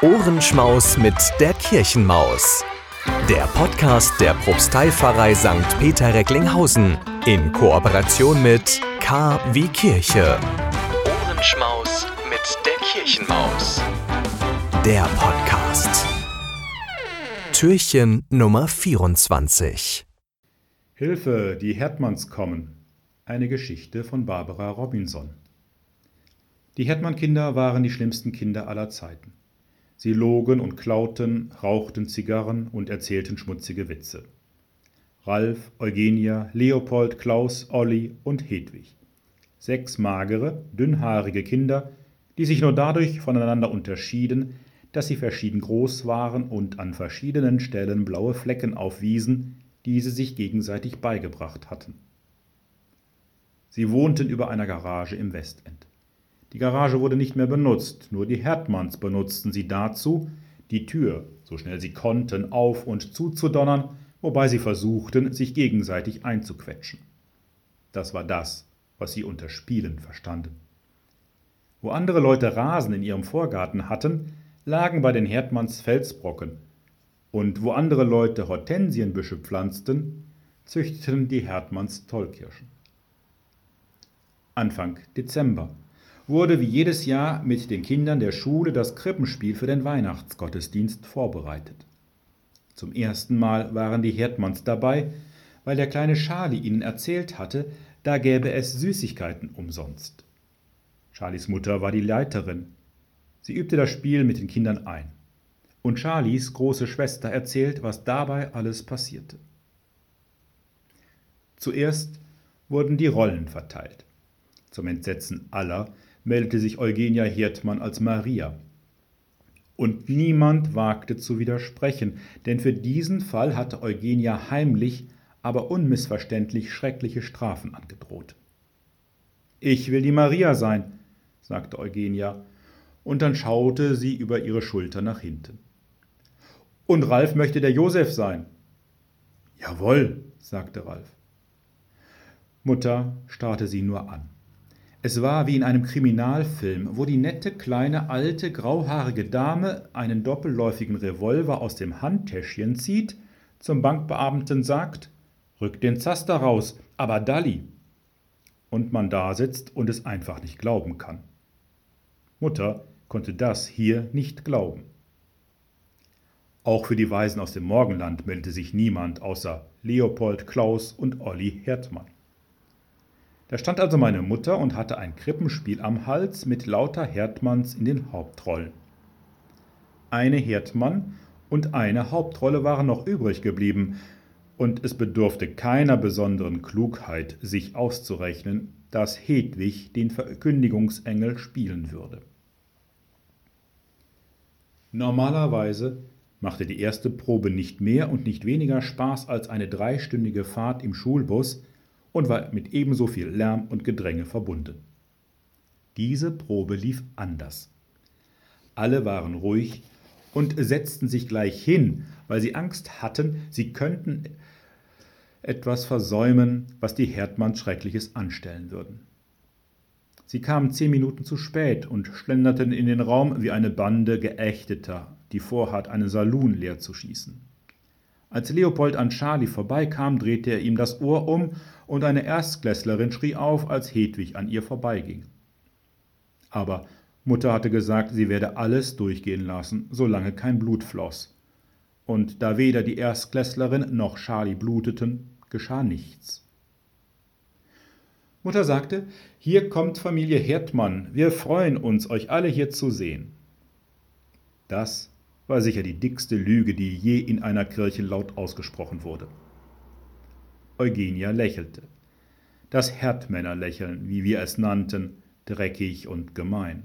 Ohrenschmaus mit der Kirchenmaus. Der Podcast der Propsteipfarrei St. Peter Recklinghausen in Kooperation mit K wie Kirche. Ohrenschmaus mit der Kirchenmaus. Der Podcast. Türchen Nummer 24. Hilfe, die Herdmanns kommen. Eine Geschichte von Barbara Robinson. Die Herdmann-Kinder waren die schlimmsten Kinder aller Zeiten. Sie logen und klauten, rauchten Zigarren und erzählten schmutzige Witze. Ralf, Eugenia, Leopold, Klaus, Olli und Hedwig. Sechs magere, dünnhaarige Kinder, die sich nur dadurch voneinander unterschieden, dass sie verschieden groß waren und an verschiedenen Stellen blaue Flecken aufwiesen, die sie sich gegenseitig beigebracht hatten. Sie wohnten über einer Garage im Westend. Die Garage wurde nicht mehr benutzt, nur die Herdmanns benutzten sie dazu, die Tür, so schnell sie konnten, auf und zuzudonnern, wobei sie versuchten, sich gegenseitig einzuquetschen. Das war das, was sie unter Spielen verstanden. Wo andere Leute Rasen in ihrem Vorgarten hatten, lagen bei den Herdmanns Felsbrocken, und wo andere Leute Hortensienbüsche pflanzten, züchteten die Herdmanns Tollkirschen. Anfang Dezember wurde wie jedes Jahr mit den Kindern der Schule das Krippenspiel für den Weihnachtsgottesdienst vorbereitet. Zum ersten Mal waren die Herdmanns dabei, weil der kleine Charlie ihnen erzählt hatte, da gäbe es Süßigkeiten umsonst. Charlies Mutter war die Leiterin. Sie übte das Spiel mit den Kindern ein. Und Charlies große Schwester erzählt, was dabei alles passierte. Zuerst wurden die Rollen verteilt. Zum Entsetzen aller meldete sich Eugenia Hirtmann als Maria. Und niemand wagte zu widersprechen, denn für diesen Fall hatte Eugenia heimlich, aber unmissverständlich schreckliche Strafen angedroht. Ich will die Maria sein, sagte Eugenia, und dann schaute sie über ihre Schulter nach hinten. Und Ralf möchte der Josef sein. Jawohl, sagte Ralf. Mutter starrte sie nur an. Es war wie in einem Kriminalfilm, wo die nette, kleine, alte, grauhaarige Dame einen doppelläufigen Revolver aus dem Handtäschchen zieht, zum Bankbeamten sagt, rück den Zaster raus, aber Dalli. Und man da sitzt und es einfach nicht glauben kann. Mutter konnte das hier nicht glauben. Auch für die Weisen aus dem Morgenland meldete sich niemand außer Leopold, Klaus und Olli Herdmann. Da stand also meine Mutter und hatte ein Krippenspiel am Hals mit lauter Herdmanns in den Hauptrollen. Eine Herdmann und eine Hauptrolle waren noch übrig geblieben, und es bedurfte keiner besonderen Klugheit, sich auszurechnen, dass Hedwig den Verkündigungsengel spielen würde. Normalerweise machte die erste Probe nicht mehr und nicht weniger Spaß als eine dreistündige Fahrt im Schulbus, und war mit ebenso viel Lärm und Gedränge verbunden. Diese Probe lief anders. Alle waren ruhig und setzten sich gleich hin, weil sie Angst hatten, sie könnten etwas versäumen, was die Herdmanns Schreckliches anstellen würden. Sie kamen zehn Minuten zu spät und schlenderten in den Raum wie eine Bande Geächteter, die vorhat, einen Saloon leer zu schießen. Als Leopold an Charlie vorbeikam, drehte er ihm das Ohr um und eine Erstklässlerin schrie auf, als Hedwig an ihr vorbeiging. Aber Mutter hatte gesagt, sie werde alles durchgehen lassen, solange kein Blut floss. Und da weder die Erstklässlerin noch Charlie bluteten, geschah nichts. Mutter sagte, hier kommt Familie Herdmann, wir freuen uns, euch alle hier zu sehen. Das war sicher die dickste Lüge, die je in einer Kirche laut ausgesprochen wurde. Eugenia lächelte. Das Herdmännerlächeln, wie wir es nannten, dreckig und gemein.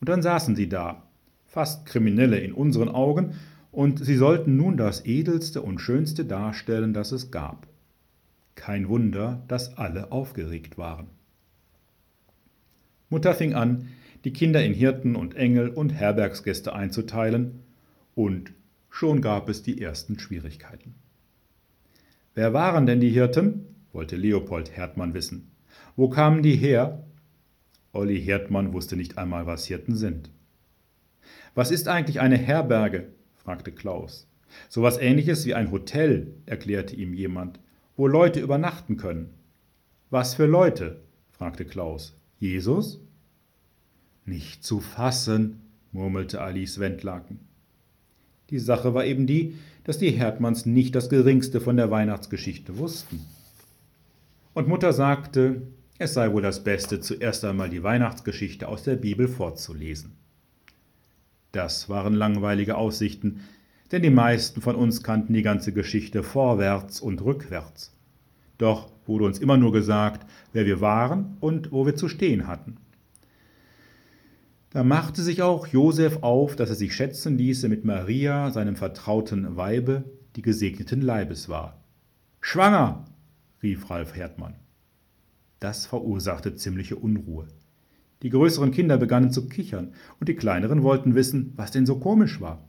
Und dann saßen sie da, fast Kriminelle in unseren Augen, und sie sollten nun das Edelste und Schönste darstellen, das es gab. Kein Wunder, dass alle aufgeregt waren. Mutter fing an, die Kinder in Hirten und Engel und Herbergsgäste einzuteilen, und schon gab es die ersten Schwierigkeiten. Wer waren denn die Hirten? wollte Leopold Herdmann wissen. Wo kamen die her? Olli Herdmann wusste nicht einmal, was Hirten sind. Was ist eigentlich eine Herberge? fragte Klaus. So was ähnliches wie ein Hotel, erklärte ihm jemand, wo Leute übernachten können. Was für Leute? fragte Klaus. Jesus? Nicht zu fassen, murmelte Alice Wendlaken. Die Sache war eben die, dass die Herdmanns nicht das geringste von der Weihnachtsgeschichte wussten. Und Mutter sagte, es sei wohl das Beste, zuerst einmal die Weihnachtsgeschichte aus der Bibel vorzulesen. Das waren langweilige Aussichten, denn die meisten von uns kannten die ganze Geschichte vorwärts und rückwärts. Doch wurde uns immer nur gesagt, wer wir waren und wo wir zu stehen hatten. Da machte sich auch Josef auf, dass er sich schätzen ließe mit Maria, seinem vertrauten Weibe, die gesegneten Leibes war. Schwanger! rief Ralf Herdmann. Das verursachte ziemliche Unruhe. Die größeren Kinder begannen zu kichern, und die kleineren wollten wissen, was denn so komisch war.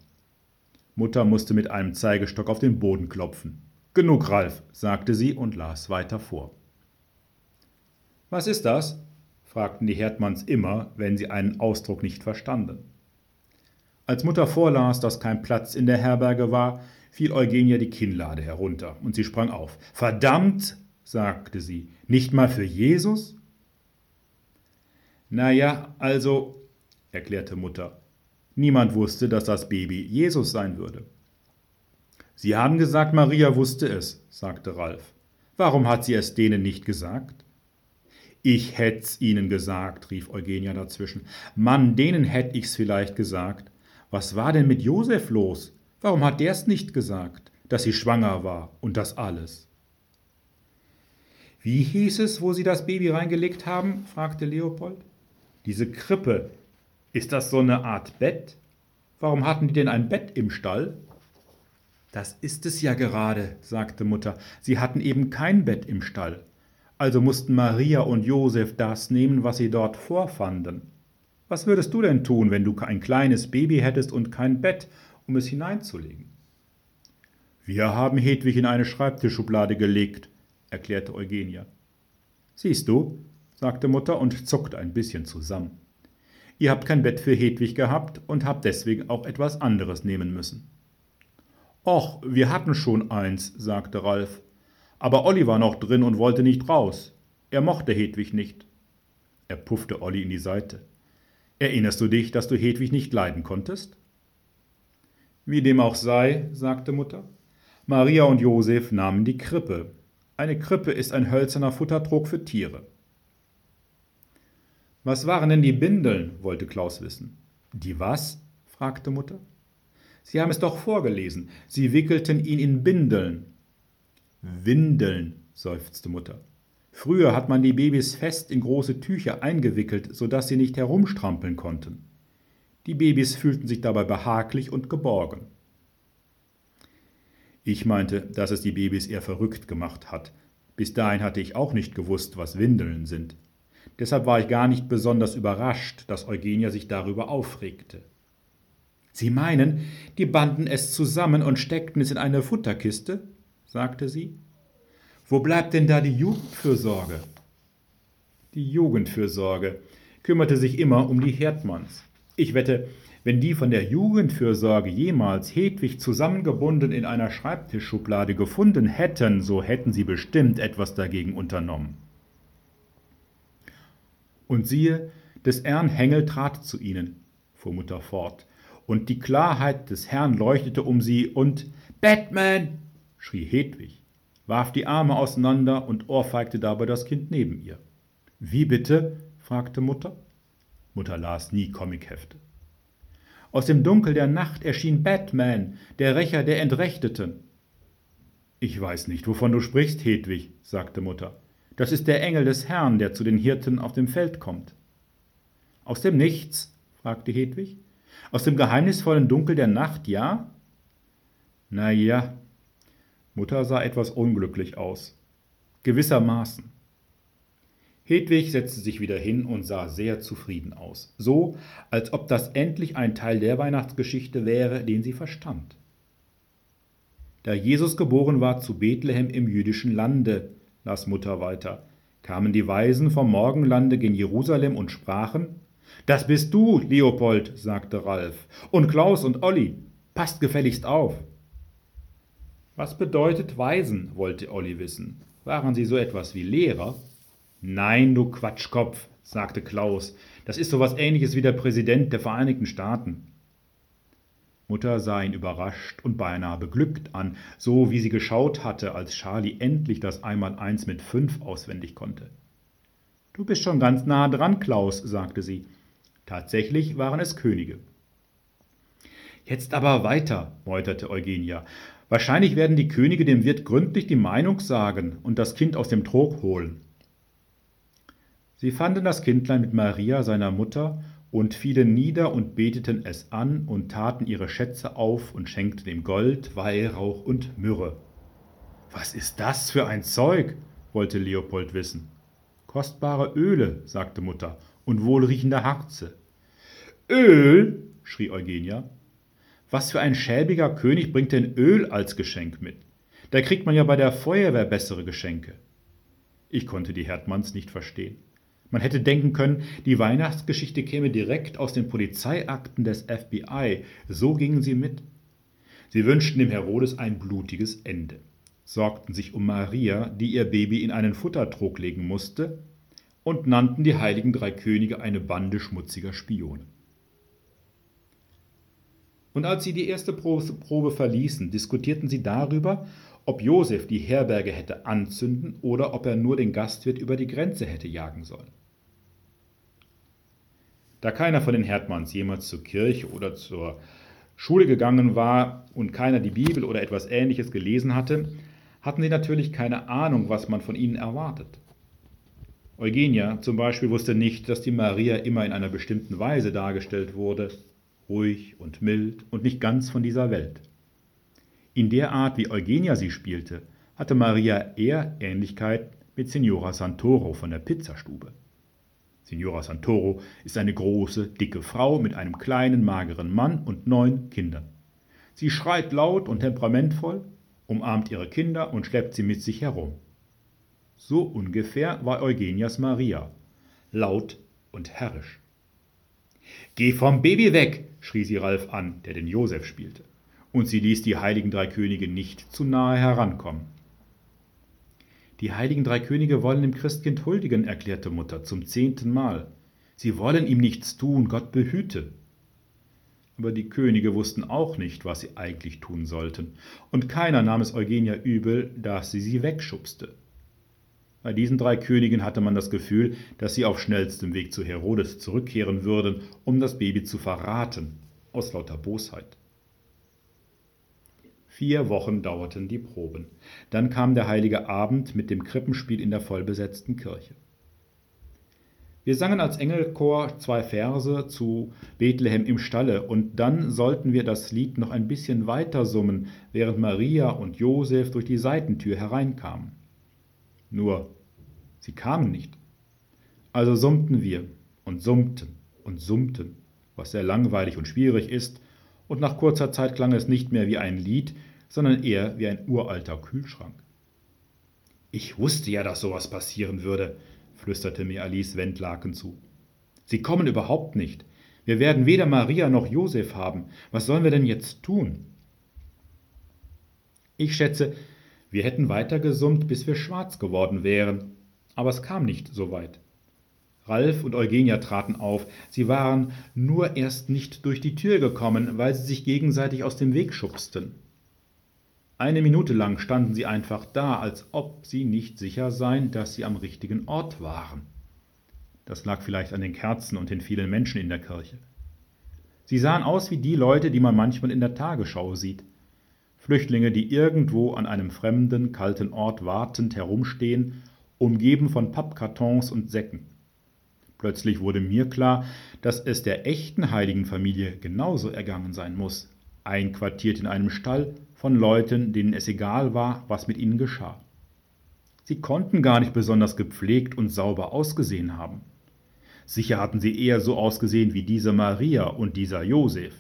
Mutter musste mit einem Zeigestock auf den Boden klopfen. Genug, Ralf, sagte sie und las weiter vor. Was ist das? Fragten die Herdmanns immer, wenn sie einen Ausdruck nicht verstanden. Als Mutter vorlas, dass kein Platz in der Herberge war, fiel Eugenia die Kinnlade herunter und sie sprang auf. Verdammt, sagte sie, nicht mal für Jesus? Na ja, also, erklärte Mutter, niemand wusste, dass das Baby Jesus sein würde. Sie haben gesagt, Maria wusste es, sagte Ralf. Warum hat sie es denen nicht gesagt? Ich hätt's ihnen gesagt, rief Eugenia dazwischen. Mann, denen hätt ich's vielleicht gesagt. Was war denn mit Josef los? Warum hat der's nicht gesagt, dass sie schwanger war und das alles? Wie hieß es, wo Sie das Baby reingelegt haben? fragte Leopold. Diese Krippe. Ist das so eine Art Bett? Warum hatten die denn ein Bett im Stall? Das ist es ja gerade, sagte Mutter. Sie hatten eben kein Bett im Stall. Also mussten Maria und Josef das nehmen, was sie dort vorfanden. Was würdest du denn tun, wenn du ein kleines Baby hättest und kein Bett, um es hineinzulegen? Wir haben Hedwig in eine Schreibtischschublade gelegt, erklärte Eugenia. Siehst du, sagte Mutter und zuckte ein bisschen zusammen. Ihr habt kein Bett für Hedwig gehabt und habt deswegen auch etwas anderes nehmen müssen. Och, wir hatten schon eins, sagte Ralf. Aber Olli war noch drin und wollte nicht raus. Er mochte Hedwig nicht. Er puffte Olli in die Seite. Erinnerst du dich, dass du Hedwig nicht leiden konntest? Wie dem auch sei, sagte Mutter. Maria und Josef nahmen die Krippe. Eine Krippe ist ein hölzerner Futtertrog für Tiere. Was waren denn die Bindeln? wollte Klaus wissen. Die was? fragte Mutter. Sie haben es doch vorgelesen. Sie wickelten ihn in Bindeln. Windeln, seufzte Mutter. Früher hat man die Babys fest in große Tücher eingewickelt, so dass sie nicht herumstrampeln konnten. Die Babys fühlten sich dabei behaglich und geborgen. Ich meinte, dass es die Babys eher verrückt gemacht hat. Bis dahin hatte ich auch nicht gewusst, was Windeln sind. Deshalb war ich gar nicht besonders überrascht, dass Eugenia sich darüber aufregte. Sie meinen, die banden es zusammen und steckten es in eine Futterkiste? Sagte sie. Wo bleibt denn da die Jugendfürsorge? Die Jugendfürsorge kümmerte sich immer um die Herdmanns. Ich wette, wenn die von der Jugendfürsorge jemals Hedwig zusammengebunden in einer Schreibtischschublade gefunden hätten, so hätten sie bestimmt etwas dagegen unternommen. Und siehe, des Herrn Hengel trat zu ihnen, fuhr Mutter fort, und die Klarheit des Herrn leuchtete um sie, und Batman! Schrie Hedwig, warf die Arme auseinander und ohrfeigte dabei das Kind neben ihr. Wie bitte? fragte Mutter. Mutter las nie Comichefte. Aus dem Dunkel der Nacht erschien Batman, der Rächer der Entrechteten. Ich weiß nicht, wovon du sprichst, Hedwig, sagte Mutter. Das ist der Engel des Herrn, der zu den Hirten auf dem Feld kommt. Aus dem Nichts? fragte Hedwig. Aus dem geheimnisvollen Dunkel der Nacht, ja? Na ja, Mutter sah etwas unglücklich aus. Gewissermaßen. Hedwig setzte sich wieder hin und sah sehr zufrieden aus, so als ob das endlich ein Teil der Weihnachtsgeschichte wäre, den sie verstand. Da Jesus geboren war zu Bethlehem im jüdischen Lande, las Mutter weiter, kamen die Weisen vom Morgenlande gen Jerusalem und sprachen, Das bist du, Leopold, sagte Ralf. Und Klaus und Olli. Passt gefälligst auf. Was bedeutet Waisen? wollte Olli wissen. Waren sie so etwas wie Lehrer? Nein, du Quatschkopf, sagte Klaus. Das ist so was ähnliches wie der Präsident der Vereinigten Staaten. Mutter sah ihn überrascht und beinahe beglückt an, so wie sie geschaut hatte, als Charlie endlich das Einmaleins mit fünf auswendig konnte. Du bist schon ganz nah dran, Klaus, sagte sie. Tatsächlich waren es Könige. Jetzt aber weiter, meuterte Eugenia. Wahrscheinlich werden die Könige dem Wirt gründlich die Meinung sagen und das Kind aus dem Trog holen. Sie fanden das Kindlein mit Maria, seiner Mutter, und fielen nieder und beteten es an und taten ihre Schätze auf und schenkten ihm Gold, Weihrauch und Myrrhe. Was ist das für ein Zeug? wollte Leopold wissen. Kostbare Öle, sagte Mutter, und wohlriechende Harze. Öl? schrie Eugenia. Was für ein schäbiger König bringt denn Öl als Geschenk mit? Da kriegt man ja bei der Feuerwehr bessere Geschenke. Ich konnte die Herdmanns nicht verstehen. Man hätte denken können, die Weihnachtsgeschichte käme direkt aus den Polizeiakten des FBI. So gingen sie mit. Sie wünschten dem Herodes ein blutiges Ende, sorgten sich um Maria, die ihr Baby in einen Futtertrog legen musste, und nannten die heiligen drei Könige eine Bande schmutziger Spione. Und als sie die erste Probe verließen, diskutierten sie darüber, ob Josef die Herberge hätte anzünden oder ob er nur den Gastwirt über die Grenze hätte jagen sollen. Da keiner von den Herdmanns jemals zur Kirche oder zur Schule gegangen war und keiner die Bibel oder etwas Ähnliches gelesen hatte, hatten sie natürlich keine Ahnung, was man von ihnen erwartet. Eugenia zum Beispiel wusste nicht, dass die Maria immer in einer bestimmten Weise dargestellt wurde, ruhig und mild und nicht ganz von dieser Welt. In der Art, wie Eugenia sie spielte, hatte Maria eher Ähnlichkeit mit Signora Santoro von der Pizzastube. Signora Santoro ist eine große, dicke Frau mit einem kleinen, mageren Mann und neun Kindern. Sie schreit laut und temperamentvoll, umarmt ihre Kinder und schleppt sie mit sich herum. So ungefähr war Eugenias Maria, laut und herrisch. Geh vom Baby weg, schrie sie Ralf an, der den Josef spielte, und sie ließ die heiligen drei Könige nicht zu nahe herankommen. Die heiligen drei Könige wollen dem Christkind huldigen, erklärte Mutter zum zehnten Mal. Sie wollen ihm nichts tun, Gott behüte. Aber die Könige wussten auch nicht, was sie eigentlich tun sollten, und keiner nahm es Eugenia übel, dass sie sie wegschubste. Bei diesen drei Königen hatte man das Gefühl, dass sie auf schnellstem Weg zu Herodes zurückkehren würden, um das Baby zu verraten, aus lauter Bosheit. Vier Wochen dauerten die Proben. Dann kam der heilige Abend mit dem Krippenspiel in der vollbesetzten Kirche. Wir sangen als Engelchor zwei Verse zu Bethlehem im Stalle und dann sollten wir das Lied noch ein bisschen weiter summen, während Maria und Josef durch die Seitentür hereinkamen. Nur, sie kamen nicht. Also summten wir und summten und summten, was sehr langweilig und schwierig ist, und nach kurzer Zeit klang es nicht mehr wie ein Lied, sondern eher wie ein uralter Kühlschrank. Ich wusste ja, dass sowas passieren würde, flüsterte mir Alice Wendlaken zu. Sie kommen überhaupt nicht. Wir werden weder Maria noch Josef haben. Was sollen wir denn jetzt tun? Ich schätze, wir hätten weitergesummt, bis wir schwarz geworden wären. Aber es kam nicht so weit. Ralf und Eugenia traten auf. Sie waren nur erst nicht durch die Tür gekommen, weil sie sich gegenseitig aus dem Weg schubsten. Eine Minute lang standen sie einfach da, als ob sie nicht sicher seien, dass sie am richtigen Ort waren. Das lag vielleicht an den Kerzen und den vielen Menschen in der Kirche. Sie sahen aus wie die Leute, die man manchmal in der Tagesschau sieht. Flüchtlinge, die irgendwo an einem fremden, kalten Ort wartend herumstehen, umgeben von Pappkartons und Säcken. Plötzlich wurde mir klar, dass es der echten heiligen Familie genauso ergangen sein muss, einquartiert in einem Stall von Leuten, denen es egal war, was mit ihnen geschah. Sie konnten gar nicht besonders gepflegt und sauber ausgesehen haben. Sicher hatten sie eher so ausgesehen wie diese Maria und dieser Josef.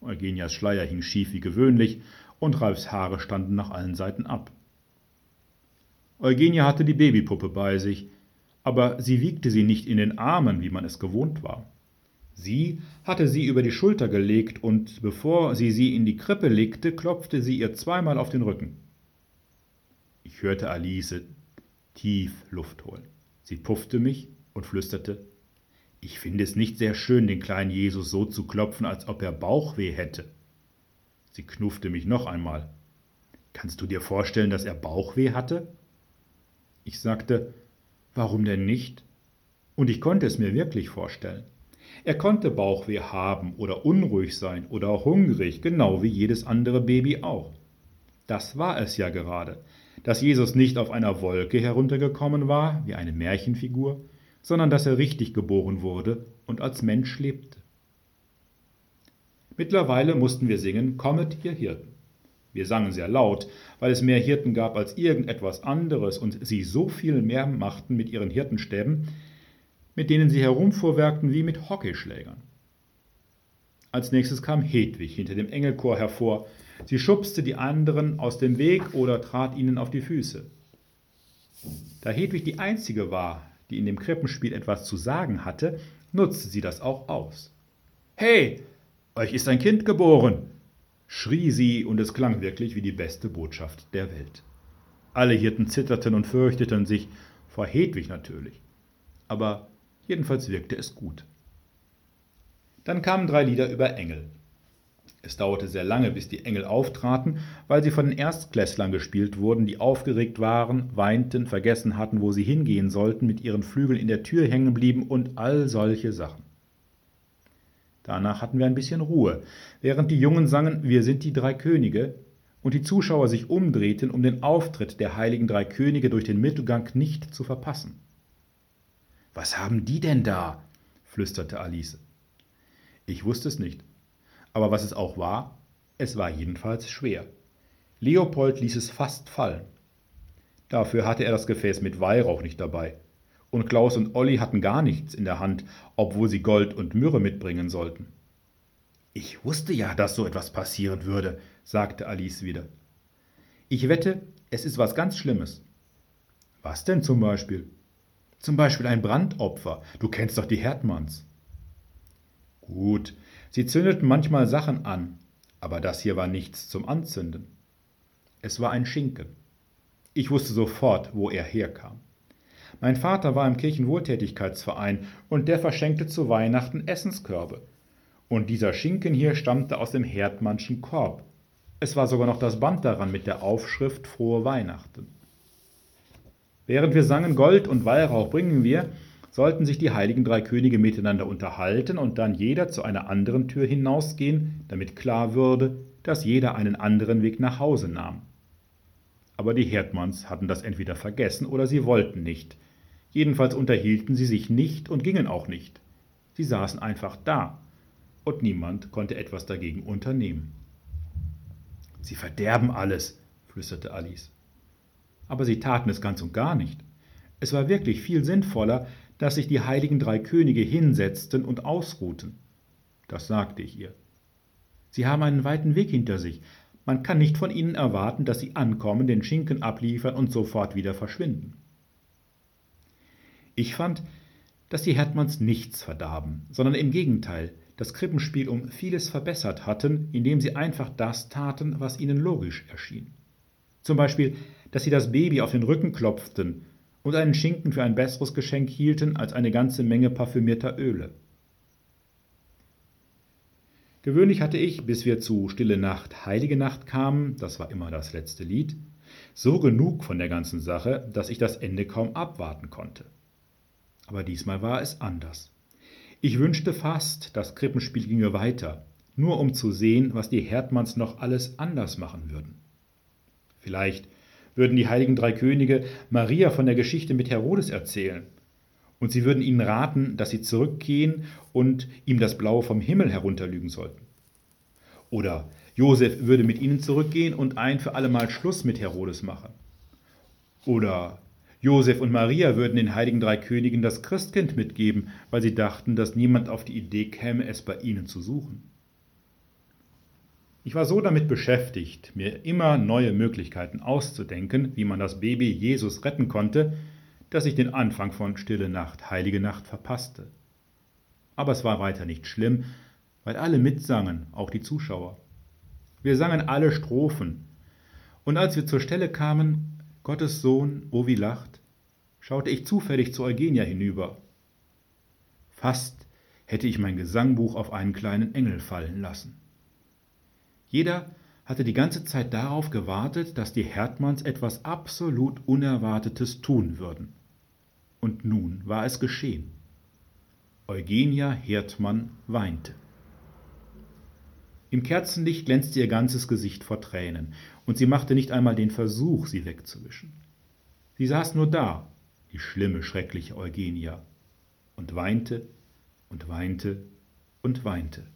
Eugenias Schleier hing schief wie gewöhnlich und Ralfs Haare standen nach allen Seiten ab. Eugenia hatte die Babypuppe bei sich, aber sie wiegte sie nicht in den Armen, wie man es gewohnt war. Sie hatte sie über die Schulter gelegt und bevor sie sie in die Krippe legte, klopfte sie ihr zweimal auf den Rücken. Ich hörte Alice tief Luft holen. Sie puffte mich und flüsterte, ich finde es nicht sehr schön, den kleinen Jesus so zu klopfen, als ob er Bauchweh hätte. Sie knuffte mich noch einmal. Kannst du dir vorstellen, dass er Bauchweh hatte? Ich sagte, warum denn nicht? Und ich konnte es mir wirklich vorstellen. Er konnte Bauchweh haben oder unruhig sein oder hungrig, genau wie jedes andere Baby auch. Das war es ja gerade, dass Jesus nicht auf einer Wolke heruntergekommen war, wie eine Märchenfigur, sondern dass er richtig geboren wurde und als Mensch lebte. Mittlerweile mussten wir singen Kommet, ihr Hirten. Wir sangen sehr laut, weil es mehr Hirten gab als irgendetwas anderes und sie so viel mehr machten mit ihren Hirtenstäben, mit denen sie herumfuhrwerkten wie mit Hockeyschlägern. Als nächstes kam Hedwig hinter dem Engelchor hervor. Sie schubste die anderen aus dem Weg oder trat ihnen auf die Füße. Da Hedwig die einzige war, die in dem Krippenspiel etwas zu sagen hatte, nutzte sie das auch aus. Hey, euch ist ein Kind geboren, schrie sie, und es klang wirklich wie die beste Botschaft der Welt. Alle Hirten zitterten und fürchteten sich, vor Hedwig natürlich. Aber jedenfalls wirkte es gut. Dann kamen drei Lieder über Engel. Es dauerte sehr lange, bis die Engel auftraten, weil sie von den Erstklässlern gespielt wurden, die aufgeregt waren, weinten, vergessen hatten, wo sie hingehen sollten, mit ihren Flügeln in der Tür hängen blieben und all solche Sachen. Danach hatten wir ein bisschen Ruhe, während die Jungen sangen Wir sind die drei Könige und die Zuschauer sich umdrehten, um den Auftritt der heiligen drei Könige durch den Mittelgang nicht zu verpassen. Was haben die denn da? flüsterte Alice. Ich wusste es nicht. Aber was es auch war, es war jedenfalls schwer. Leopold ließ es fast fallen. Dafür hatte er das Gefäß mit Weihrauch nicht dabei. Und Klaus und Olli hatten gar nichts in der Hand, obwohl sie Gold und Myrrhe mitbringen sollten. Ich wusste ja, dass so etwas passieren würde, sagte Alice wieder. Ich wette, es ist was ganz Schlimmes. Was denn zum Beispiel? Zum Beispiel ein Brandopfer. Du kennst doch die Herdmanns. Gut, Sie zündeten manchmal Sachen an, aber das hier war nichts zum Anzünden. Es war ein Schinken. Ich wusste sofort, wo er herkam. Mein Vater war im Kirchenwohltätigkeitsverein und der verschenkte zu Weihnachten Essenskörbe. Und dieser Schinken hier stammte aus dem Herdmannschen Korb. Es war sogar noch das Band daran mit der Aufschrift Frohe Weihnachten. Während wir sangen Gold und Weihrauch bringen wir, sollten sich die heiligen drei Könige miteinander unterhalten und dann jeder zu einer anderen Tür hinausgehen, damit klar würde, dass jeder einen anderen Weg nach Hause nahm. Aber die Herdmanns hatten das entweder vergessen oder sie wollten nicht. Jedenfalls unterhielten sie sich nicht und gingen auch nicht. Sie saßen einfach da, und niemand konnte etwas dagegen unternehmen. Sie verderben alles, flüsterte Alice. Aber sie taten es ganz und gar nicht. Es war wirklich viel sinnvoller, dass sich die heiligen drei Könige hinsetzten und ausruhten. Das sagte ich ihr. Sie haben einen weiten Weg hinter sich. Man kann nicht von ihnen erwarten, dass sie ankommen, den Schinken abliefern und sofort wieder verschwinden. Ich fand, dass die Herdmanns nichts verdarben, sondern im Gegenteil das Krippenspiel um vieles verbessert hatten, indem sie einfach das taten, was ihnen logisch erschien. Zum Beispiel, dass sie das Baby auf den Rücken klopften und einen Schinken für ein besseres Geschenk hielten als eine ganze Menge parfümierter Öle. Gewöhnlich hatte ich, bis wir zu Stille Nacht, Heilige Nacht kamen, das war immer das letzte Lied, so genug von der ganzen Sache, dass ich das Ende kaum abwarten konnte. Aber diesmal war es anders. Ich wünschte fast, das Krippenspiel ginge weiter, nur um zu sehen, was die Herdmanns noch alles anders machen würden. Vielleicht würden die heiligen drei Könige Maria von der Geschichte mit Herodes erzählen. Und sie würden ihnen raten, dass sie zurückgehen und ihm das Blaue vom Himmel herunterlügen sollten. Oder Josef würde mit ihnen zurückgehen und ein für allemal Schluss mit Herodes machen. Oder Josef und Maria würden den heiligen drei Königen das Christkind mitgeben, weil sie dachten, dass niemand auf die Idee käme, es bei ihnen zu suchen. Ich war so damit beschäftigt, mir immer neue Möglichkeiten auszudenken, wie man das Baby Jesus retten konnte, dass ich den Anfang von Stille Nacht, Heilige Nacht verpasste. Aber es war weiter nicht schlimm, weil alle mitsangen, auch die Zuschauer. Wir sangen alle Strophen, und als wir zur Stelle kamen, Gottes Sohn, o wie lacht, schaute ich zufällig zu Eugenia hinüber. Fast hätte ich mein Gesangbuch auf einen kleinen Engel fallen lassen. Jeder hatte die ganze Zeit darauf gewartet, dass die Herdmanns etwas absolut Unerwartetes tun würden. Und nun war es geschehen. Eugenia Herdmann weinte. Im Kerzenlicht glänzte ihr ganzes Gesicht vor Tränen, und sie machte nicht einmal den Versuch, sie wegzuwischen. Sie saß nur da, die schlimme, schreckliche Eugenia, und weinte und weinte und weinte.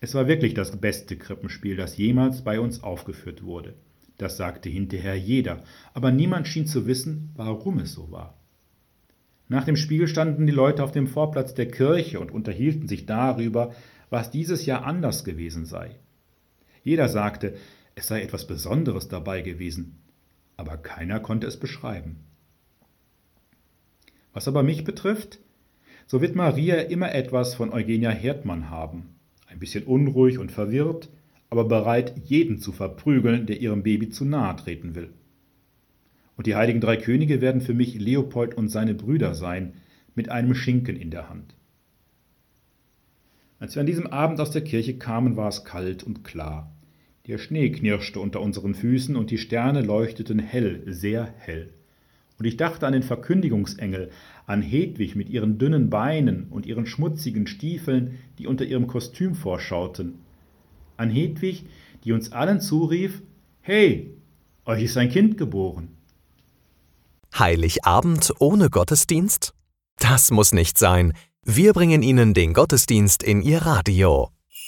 Es war wirklich das beste Krippenspiel, das jemals bei uns aufgeführt wurde. Das sagte hinterher jeder, aber niemand schien zu wissen, warum es so war. Nach dem Spiel standen die Leute auf dem Vorplatz der Kirche und unterhielten sich darüber, was dieses Jahr anders gewesen sei. Jeder sagte, es sei etwas Besonderes dabei gewesen, aber keiner konnte es beschreiben. Was aber mich betrifft, so wird Maria immer etwas von Eugenia Herdmann haben, ein bisschen unruhig und verwirrt, aber bereit, jeden zu verprügeln, der ihrem Baby zu nahe treten will. Und die heiligen drei Könige werden für mich Leopold und seine Brüder sein, mit einem Schinken in der Hand. Als wir an diesem Abend aus der Kirche kamen, war es kalt und klar. Der Schnee knirschte unter unseren Füßen und die Sterne leuchteten hell, sehr hell. Und ich dachte an den Verkündigungsengel, an Hedwig mit ihren dünnen Beinen und ihren schmutzigen Stiefeln, die unter ihrem Kostüm vorschauten. An Hedwig, die uns allen zurief, Hey, euch ist ein Kind geboren. Heiligabend ohne Gottesdienst? Das muss nicht sein. Wir bringen Ihnen den Gottesdienst in Ihr Radio.